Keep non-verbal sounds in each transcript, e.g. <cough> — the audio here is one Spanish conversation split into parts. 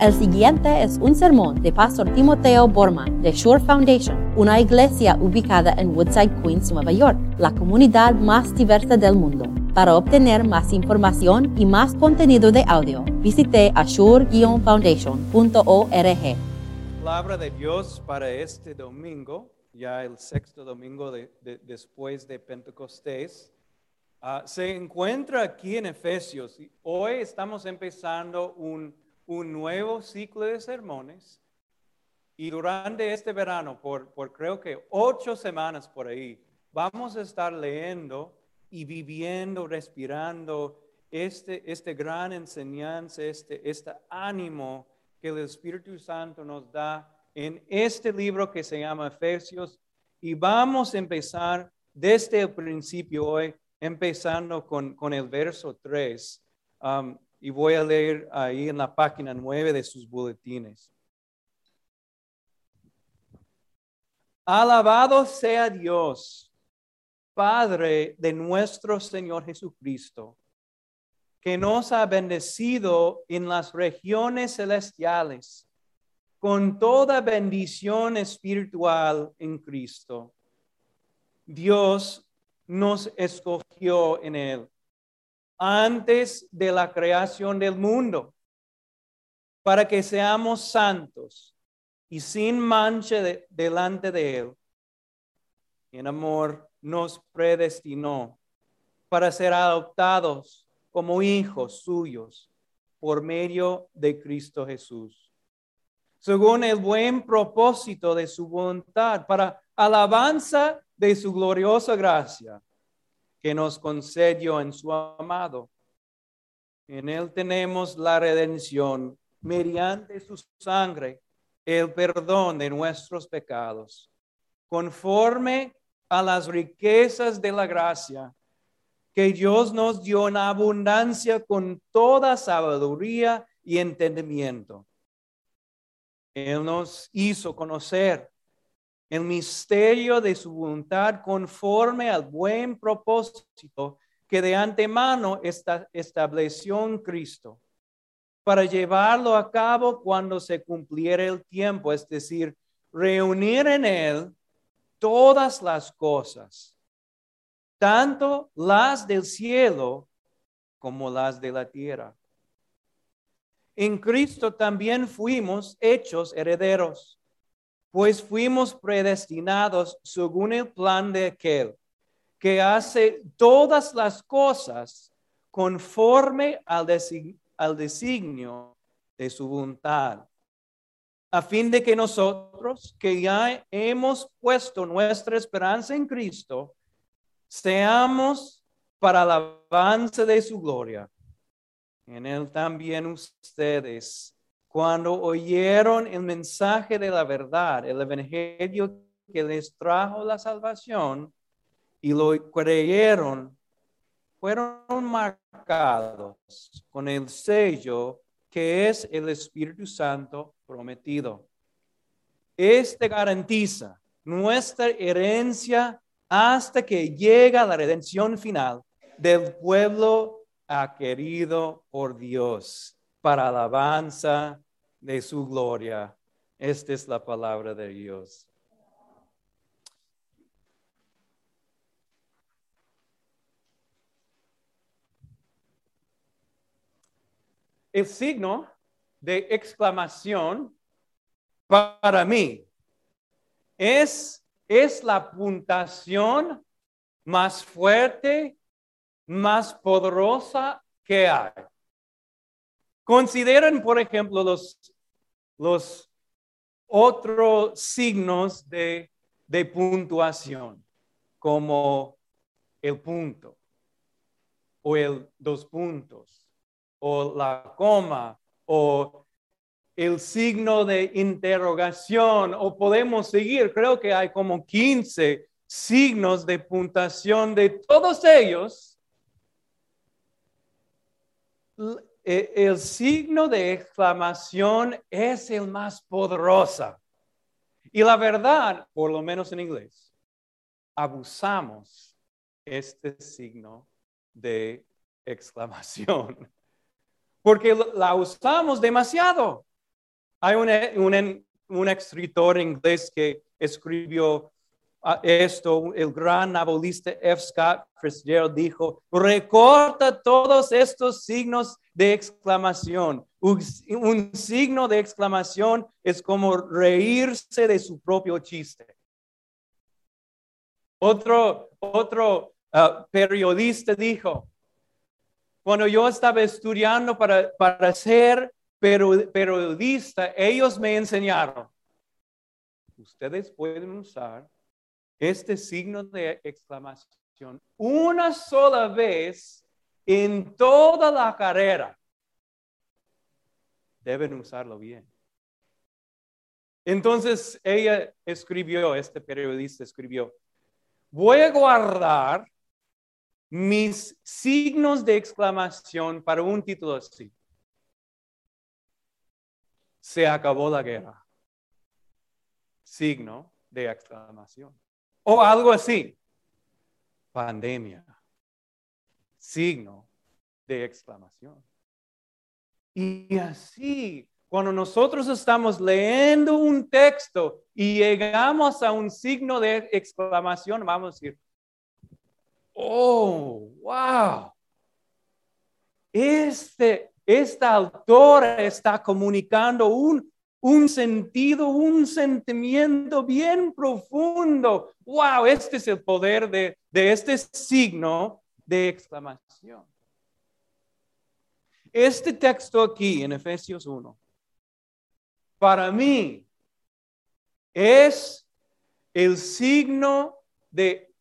El siguiente es un sermón de Pastor Timoteo Borman de Shore Foundation, una iglesia ubicada en Woodside, Queens, Nueva York, la comunidad más diversa del mundo. Para obtener más información y más contenido de audio, visite ashore-foundation.org. Palabra de Dios para este domingo, ya el sexto domingo de- de- después de Pentecostés, ah, se encuentra aquí en Efesios. Hoy estamos empezando un, un nuevo ciclo de sermones y durante este verano, por, por creo que ocho semanas por ahí, vamos a estar leyendo y viviendo, respirando este, este gran enseñanza, este, este ánimo que el Espíritu Santo nos da en este libro que se llama Efesios. Y vamos a empezar desde el principio hoy, empezando con, con el verso 3. Um, y voy a leer ahí en la página 9 de sus boletines. Alabado sea Dios, Padre de nuestro Señor Jesucristo, que nos ha bendecido en las regiones celestiales con toda bendición espiritual en Cristo. Dios nos escogió en Él antes de la creación del mundo para que seamos santos y sin mancha de- delante de Él. En amor nos predestinó para ser adoptados como hijos suyos por medio de Cristo Jesús, según el buen propósito de su voluntad, para alabanza de su gloriosa gracia que nos concedió en su amado. En él tenemos la redención mediante su sangre, el perdón de nuestros pecados, conforme a las riquezas de la gracia que Dios nos dio en abundancia con toda sabiduría y entendimiento. Él nos hizo conocer el misterio de su voluntad conforme al buen propósito que de antemano esta- estableció en Cristo para llevarlo a cabo cuando se cumpliera el tiempo, es decir, reunir en él todas las cosas, tanto las del cielo como las de la tierra. En Cristo también fuimos hechos herederos pues fuimos predestinados según el plan de aquel que hace todas las cosas conforme al, desi- al designio de su voluntad, a fin de que nosotros, que ya hemos puesto nuestra esperanza en Cristo, seamos para el avance de su gloria. En él también ustedes cuando oyeron el mensaje de la verdad, el evangelio que les trajo la salvación y lo creyeron, fueron marcados con el sello que es el Espíritu Santo prometido. Este garantiza nuestra herencia hasta que llega la redención final del pueblo querido por Dios para alabanza de su gloria. Esta es la palabra de Dios. El signo de exclamación para mí es, es la puntuación más fuerte, más poderosa que hay. Consideren, por ejemplo, los, otros signos de, de puntuación, como el punto, o el dos puntos, o la coma, o el signo de interrogación, o podemos seguir, creo que hay como 15 signos de puntuación de todos ellos. Eh, El signo de exclamación es el más poderoso. Y la verdad, por lo menos en inglés, abusamos este signo de exclamación. <laughs> Porque la usamos demasiado. Hay un, un, un escritor inglés que escribió ah, esto, el gran novelista F. Scott Fitzgerald dijo, recorta todos estos signos de exclamación. Un, signo de exclamación es como reírse de su propio chiste. Otro, otro uh, periodista dijo, cuando yo estaba estudiando para, para ser periodista, ellos me enseñaron, ustedes pueden usar este signo de exclamación una sola vez en toda la carrera. Deben usarlo bien. Entonces ella escribió, este periodista escribió, voy a guardar mis signos de exclamación para un título así. Se acabó la guerra. Signo de exclamación. O algo así. Pandemia. Signo de exclamación. Y así, cuando nosotros estamos leyendo un texto y llegamos a un signo de exclamación, vamos a decir, oh, wow, este, esta autora está comunicando un, un sentido, un sentimiento bien profundo. Wow, este es el poder de, de este signo de exclamación. Este texto aquí en Efesios 1, para mí, es el signo de,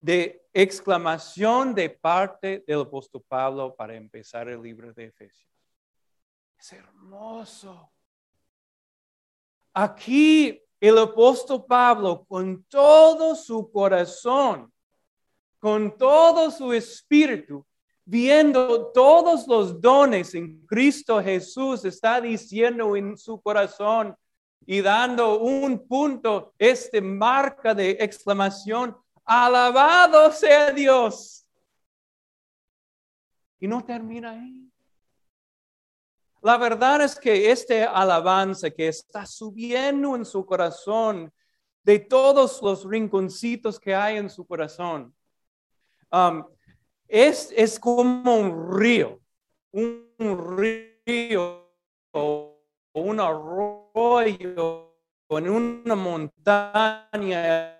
de exclamación de parte del apóstol Pablo para empezar el libro de Efesios. Es hermoso. Aquí el apóstol Pablo con todo su corazón, con todo su espíritu, viendo todos los dones en Cristo Jesús, está diciendo en su corazón y dando un punto, este marca de exclamación Alabado sea Dios. Y no termina ahí. La verdad es que este alabanza que está subiendo en su corazón, de todos los rinconcitos que hay en su corazón, um, es, es como un río, un río o un arroyo en una montaña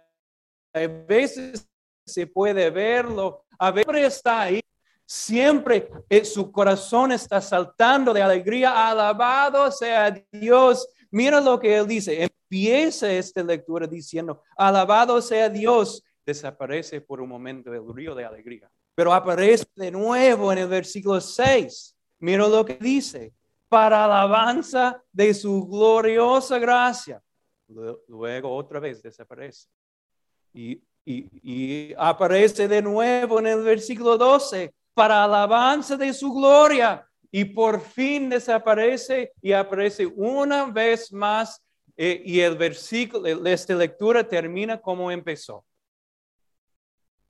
a veces se puede verlo, a veces está ahí. Siempre eh, su corazón está saltando de alegría. Alabado sea Dios. Mira lo que él dice. Empieza esta lectura diciendo, alabado sea Dios. Desaparece por un momento el río de alegría. Pero aparece de nuevo en el versículo 6. Mira lo que dice. Para alabanza de su gloriosa gracia. Luego otra vez desaparece. Y, aparece de nuevo en el versículo 12 para alabanza de su gloria. Y por fin desaparece y aparece una vez más. Eh, y el versículo, esta lectura termina como empezó.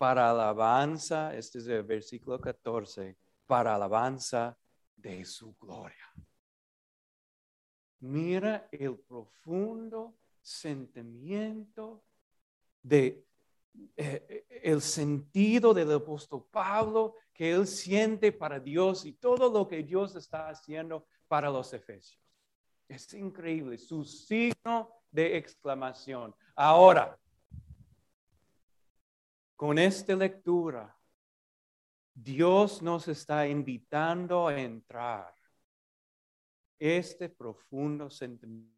Para alabanza, este es el versículo 14, para alabanza de su gloria. Mira el profundo sentimiento de eh, el sentido del apóstol Pablo que él siente para Dios y todo lo que Dios está haciendo para los efesios. Es increíble, su signo de exclamación. Ahora, con esta lectura, Dios nos está invitando a entrar este profundo sentimiento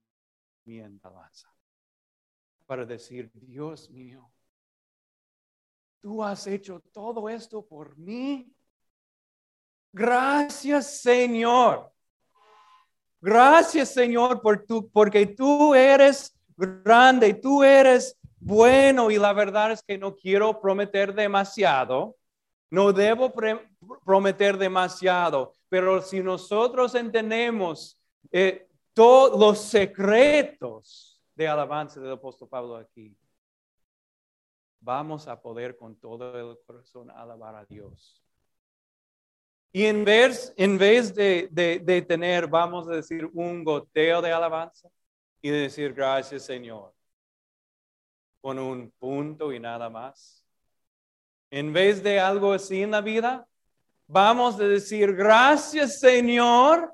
para decir, Dios mío, tú has hecho todo esto por mí. Gracias, Señor. Gracias, Señor, por tu, porque tú eres grande, tú eres bueno y la verdad es que no quiero prometer demasiado. No debo prometer demasiado, pero si nosotros entendemos eh, todos los secretos de alabanza del apóstol Pablo aquí, vamos a poder con todo el corazón alabar a Dios. Y en vez, en vez de, de, tener, vamos a decir, un goteo de alabanza y de decir gracias Señor, con un punto y nada más. En vez de algo así en la vida, vamos a decir gracias Señor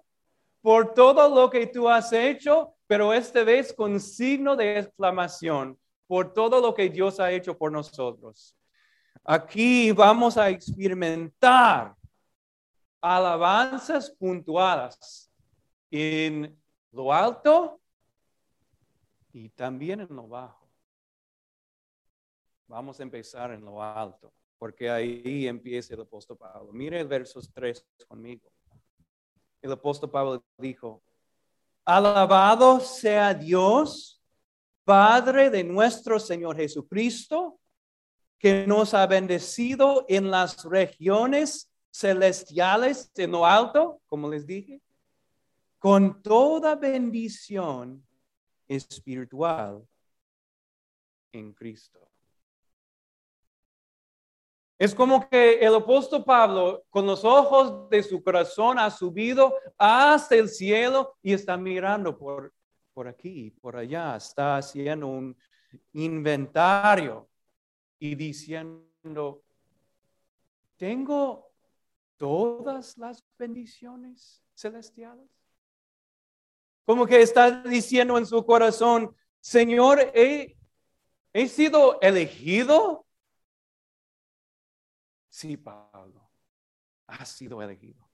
por todo lo que tú has hecho, pero esta vez con signo de exclamación por todo lo que Dios ha hecho por nosotros. Aquí vamos a experimentar alabanzas puntuadas en lo alto y también en lo bajo. Vamos a empezar en lo alto, porque ahí empieza el apóstol Pablo. Mire el verso 3 conmigo. El apóstol Pablo dijo, alabado sea Dios, Padre de nuestro Señor Jesucristo, que nos ha bendecido en las regiones celestiales en lo alto, como les dije, con toda bendición espiritual en Cristo. Es como que el apóstol Pablo, con los ojos de su corazón, ha subido hasta el cielo y está mirando por, por aquí, por allá, está haciendo un inventario y diciendo, tengo todas las bendiciones celestiales? Como que está diciendo en su corazón, Señor, he, sido elegido. Sí, Pablo, has sido elegido.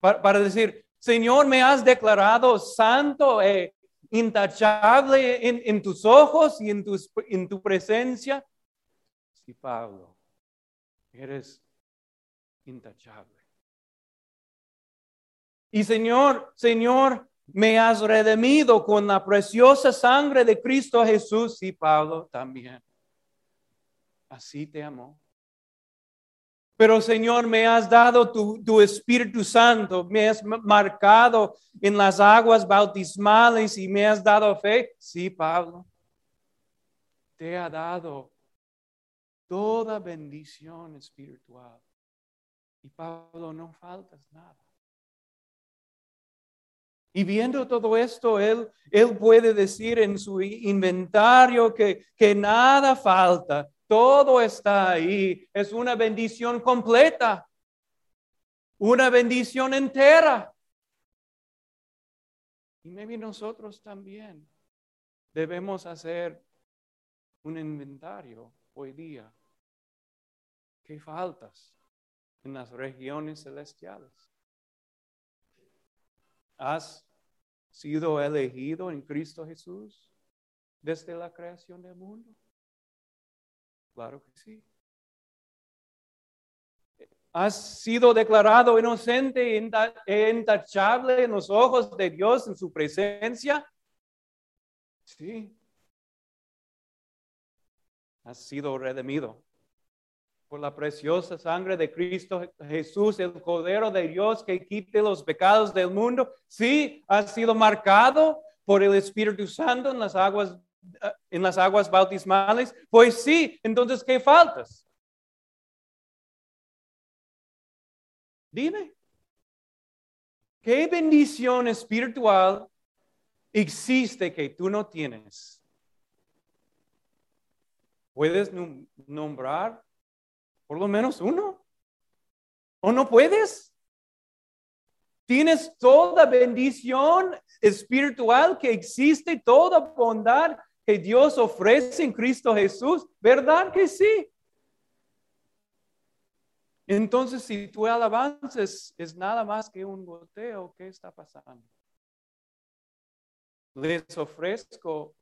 Para, decir, Señor, me has declarado santo e intachable en, tus ojos y en tu presencia. Sí, Pablo, eres intachable. Y Señor, Señor, me has redimido con la preciosa sangre de Cristo Jesús y Pablo también. Así te amo. Pero Señor, me has dado tu, tu, Espíritu Santo, me has marcado en las aguas bautismales y me has dado fe. Sí, Pablo, te ha dado toda bendición espiritual. Y Pablo, no faltas nada. Y viendo todo esto, él, él puede decir en su inventario que, que nada falta, todo está ahí. Es una bendición completa, una bendición entera. Y maybe nosotros también debemos hacer un inventario hoy día. ¿Qué faltas? en las regiones celestiales. ¿Has sido elegido en Cristo Jesús desde la creación del mundo? Claro que sí. ¿Has sido declarado inocente e intachable en los ojos de Dios en su presencia? Sí. Has sido redimido por la preciosa sangre de Cristo Jesús, el Cordero de Dios que quite los pecados del mundo, sí ha sido marcado por el Espíritu Santo en las aguas en las aguas bautismales, pues sí, entonces ¿qué faltas? Dime. ¿Qué bendición espiritual existe que tú no tienes? ¿Puedes nombrar por lo menos uno. ¿O no puedes? Tienes toda bendición espiritual que existe, toda bondad que Dios ofrece en Cristo Jesús. ¿Verdad que sí? Entonces, si tu alabanza es, es nada más que un goteo, ¿qué está pasando? Les ofrezco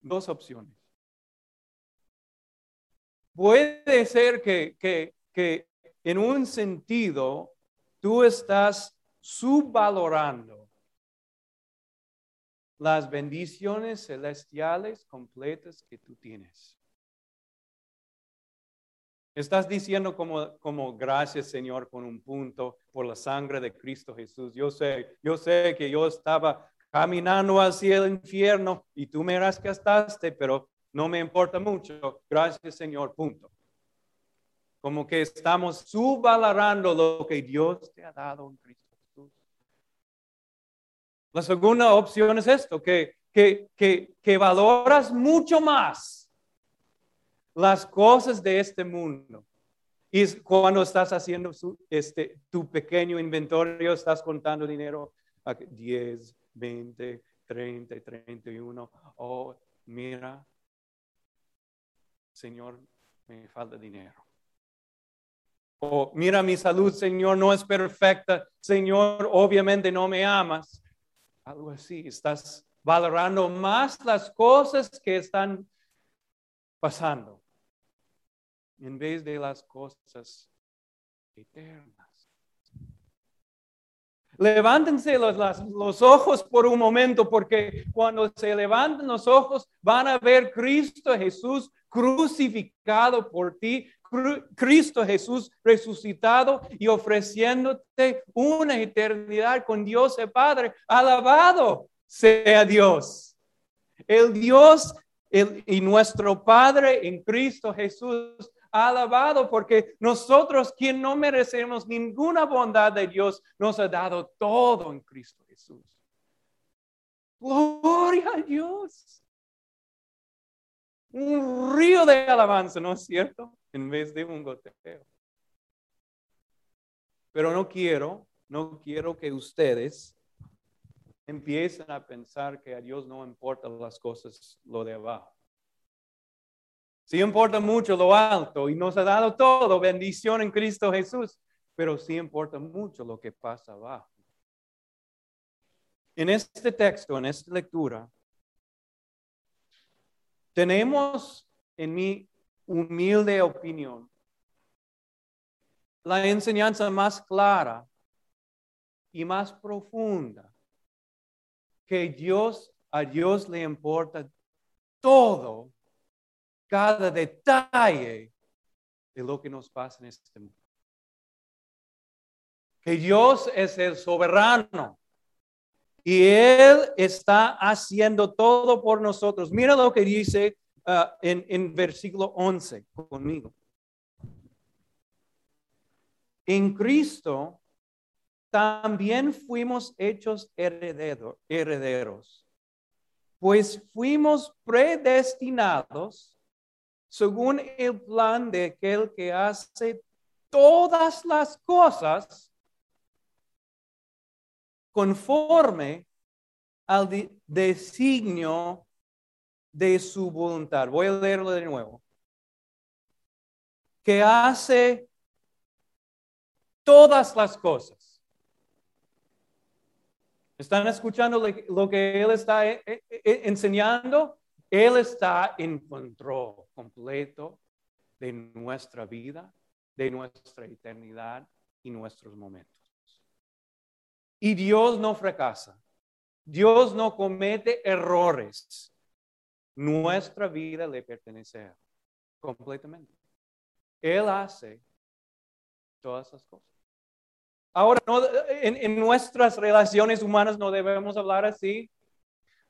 dos opciones. Puede ser que, que, en un sentido tú estás subvalorando las bendiciones celestiales completas que tú tienes. Estás diciendo como, como gracias Señor con un punto por la sangre de Cristo Jesús. Yo sé, yo sé que yo estaba caminando hacia el infierno y tú me rescataste, pero no me importa mucho. Gracias, Señor. Punto. como que estamos subvalorando lo que Dios te ha dado en Cristo. La segunda opción es esto, que, que, que, que valoras mucho más las cosas de este mundo. Y cuando estás haciendo este, tu pequeño inventario, estás contando dinero, 10, 20, 30, 31. Oh, mira, Señor, me falta dinero. O mira mi salud, Señor, no es perfecta. Señor, obviamente no me amas. Algo así, estás valorando más las cosas que están pasando en vez de las cosas eternas. Levántense los, los, ojos por un momento, porque cuando se levanten los ojos van a ver Cristo Jesús crucificado por ti, Cristo Jesús resucitado y ofreciéndote una eternidad con Dios el Padre. Alabado sea Dios. El Dios y nuestro Padre en Cristo Jesús alabado porque nosotros, quien no merecemos ninguna bondad de Dios, nos ha dado todo en Cristo Jesús. Gloria a Dios. Un río de alabanza, ¿no es cierto? En vez de un goteo. Pero no quiero, no quiero que ustedes empiecen a pensar que a Dios no importan las cosas, lo de abajo. Sí importa mucho lo alto y nos ha dado todo, bendición en Cristo Jesús, pero sí importa mucho lo que pasa abajo. En este texto, en esta lectura, tenemos, en mi humilde opinión, la enseñanza más clara y más profunda que Dios, a Dios le importa todo cada detalle de lo que nos pasa en este mundo. Que Dios es el soberano y Él está haciendo todo por nosotros. Mira lo que dice uh, en, en versículo 11 conmigo. En Cristo también fuimos hechos herederos, pues fuimos predestinados según el plan de aquel que hace todas las cosas conforme al designio de su voluntad. Voy a leerlo de nuevo. Que hace todas las cosas. ¿Están escuchando lo que él está eh, eh, eh, enseñando? Él está en control completo de nuestra vida, de nuestra eternidad y nuestros momentos. Y Dios no fracasa. Dios no comete errores. Nuestra vida le pertenece completamente. Él hace todas esas cosas. Ahora, en, en, nuestras relaciones humanas no debemos hablar así.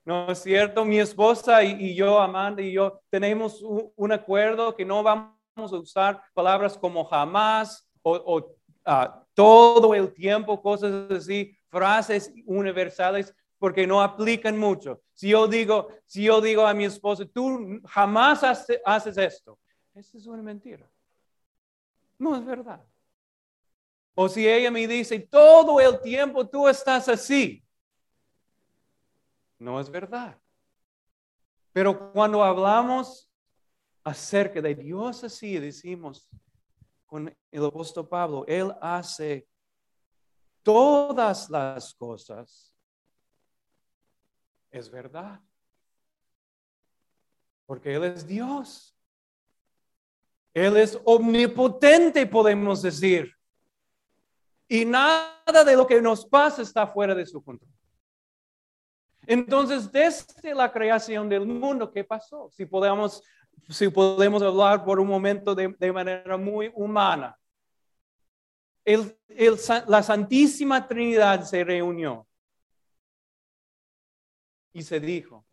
¿No es cierto? Mi esposa y, yo, Amanda y yo, tenemos un, acuerdo que no vamos a usar palabras como jamás o, ah, todo el tiempo, cosas así, frases universales, porque no aplican mucho. Si yo digo, si yo digo a mi esposa, tú jamás haces esto, eso es una mentira. No es verdad. O si ella me dice, todo el tiempo tú estás así, no es verdad. Pero cuando hablamos acerca de Dios así, decimos con el apóstol Pablo, Él hace todas las cosas. Es verdad. Porque Él es Dios. Él es omnipotente, podemos decir. Y nada de lo que nos pasa está fuera de su control. Entonces, desde la creación del mundo, ¿qué pasó? Si podemos, si podemos hablar por un momento de, manera muy humana. la Santísima Trinidad se reunió y se dijo,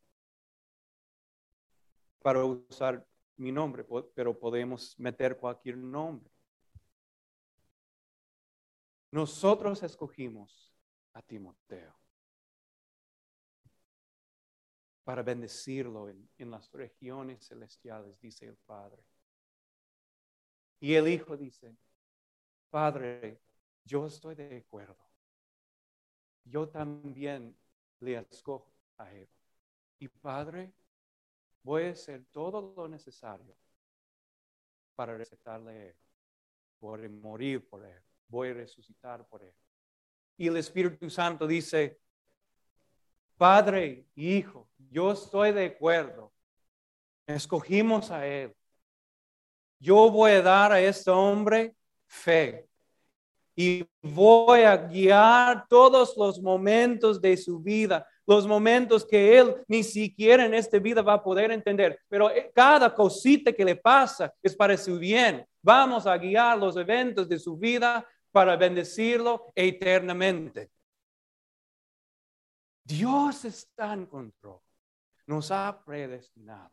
para usar mi nombre, pero podemos meter cualquier nombre. nosotros escogimos a Timoteo para bendecirlo en, en las regiones celestiales, dice el Padre. Y el Hijo dice, Padre, yo estoy de acuerdo. Yo también le escojo a él. Y Padre, voy a hacer todo lo necesario para respetarle a morir por él. Voy a resucitar por él. Y el Espíritu Santo dice, Padre, Hijo, yo estoy de acuerdo. Escogimos a él. Yo voy a dar a este hombre fe y voy a guiar todos los momentos de su vida, los momentos que él ni siquiera en esta vida va a poder entender. Pero eh, cada cosita que le pasa es para su bien. Vamos a guiar los eventos de su vida para bendecirlo eternamente. Dios está en control. Nos ha predestinado.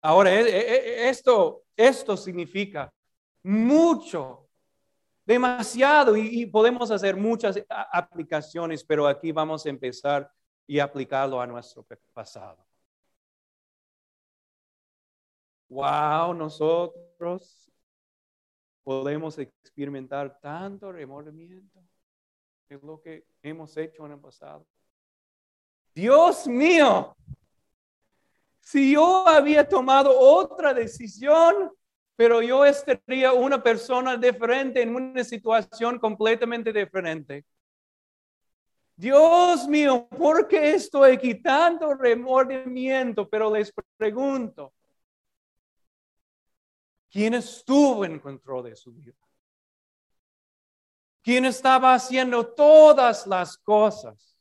Ahora, e, e, e, esto, esto significa mucho, demasiado, y, podemos hacer muchas aplicaciones, pero aquí vamos a empezar y aplicarlo a nuestro pasado. Wow, nosotros podemos experimentar tanto remordimiento. Es lo que hemos hecho en el pasado. Dios mío, si yo había tomado otra decisión, pero yo estaría una persona diferente en una situación completamente diferente. Dios mío, ¿por qué estoy quitando remordimiento? Pero les pregunto, ¿quién estuvo en control de su vida? ¿Quién estaba haciendo todas las cosas?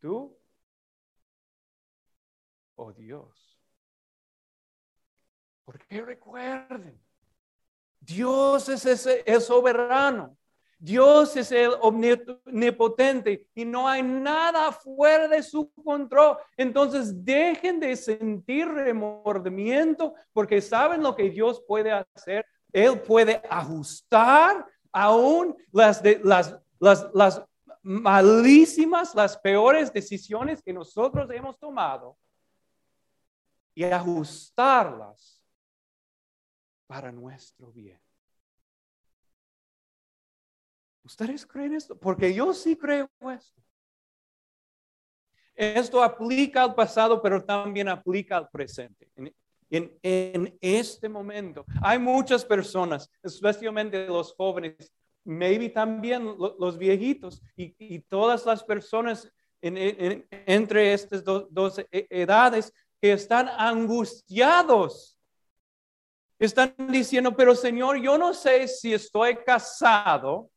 ¿Tú? ¿O Dios? Porque recuerden, Dios es, ese, es soberano. Dios es el omnipotente y no hay nada fuera de su control. Entonces dejen de sentir remordimiento porque saben lo que Dios puede hacer. Él puede ajustar aún las, de, las, las, las malísimas, las peores decisiones que nosotros hemos tomado y ajustarlas para nuestro bien. ¿Ustedes creen esto? Porque yo sí creo esto. Esto aplica al pasado, pero también aplica al presente. En, en, este momento hay muchas personas, especialmente los jóvenes, maybe también los viejitos y, y, todas las personas entre estas dos e, edades que están angustiados están diciendo, pero Señor, yo no sé si estoy casado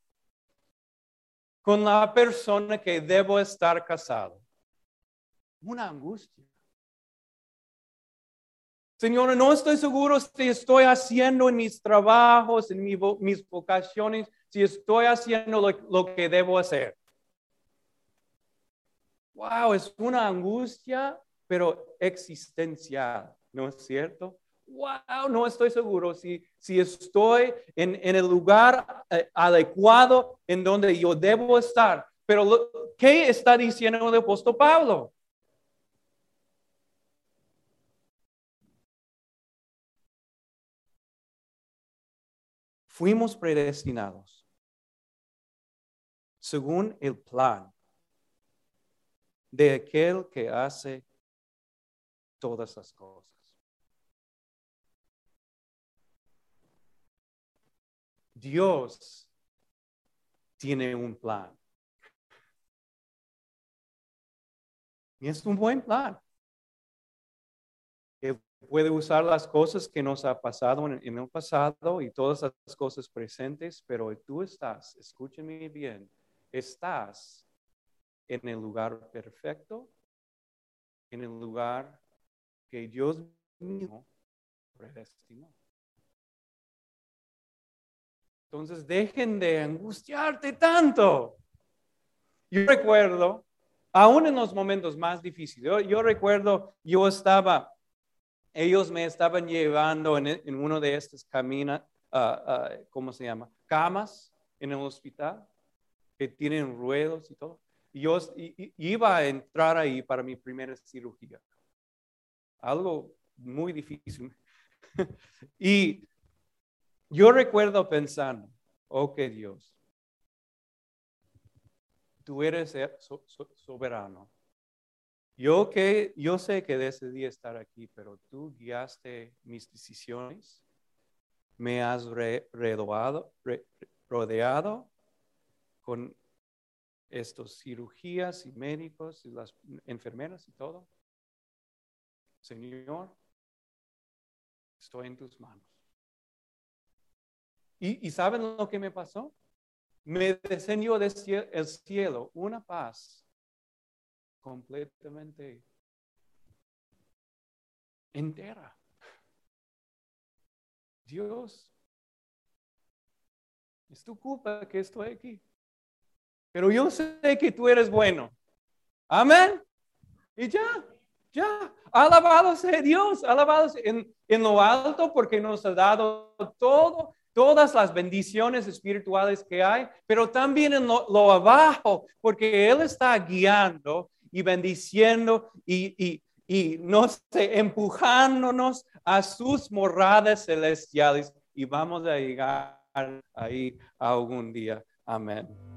con la persona que debo estar casado. Una angustia. Señor, no estoy seguro si estoy haciendo en mis trabajos, en mis vocaciones, si estoy haciendo lo, lo que debo hacer. Wow, es una angustia, pero existencial, ¿no es cierto? Wow, no estoy seguro si, si estoy en, el lugar eh, adecuado en donde yo debo estar. Pero, ¿qué está diciendo el apóstol Pablo? Fuimos predestinados según el plan de aquel que hace todas las cosas. Dios tiene un plan. Y es un buen plan. Él puede usar las cosas que nos ha pasado en, el pasado y todas las cosas presentes, pero tú estás, escúcheme bien, estás en el lugar perfecto, en el lugar que Dios mismo predestinó. Entonces dejen de angustiarte tanto. Yo recuerdo, aún en los momentos más difíciles, yo, recuerdo, yo estaba, ellos me estaban llevando en, uno de estos caminos, ah, ah, ¿cómo se llama? Camas en el hospital que tienen ruedos y todo. Y yo i- iba a entrar ahí para mi primera cirugía. Algo muy difícil. <laughs> y yo recuerdo pensando, oh que Dios, tú eres soberano. Yo, que, yo sé que decidí estar aquí, pero tú guiaste mis decisiones, me has re- rodeado con estos cirugías y médicos y las enfermeras y todo. Señor, estoy en tus manos. ¿Y, saben lo que me pasó? Me descendió del cie- el cielo una paz completamente entera. Dios, es tu culpa que estoy aquí. Pero yo sé que tú eres bueno. Amén. Y ya, ya. Alabado sea Dios, alabado sea en, en lo alto porque nos ha dado todo, todas las bendiciones espirituales que hay, pero también en lo, abajo porque Él está guiando y bendiciendo y, y, y no sé, empujándonos a sus moradas celestiales y vamos a llegar ahí algún día. Amén.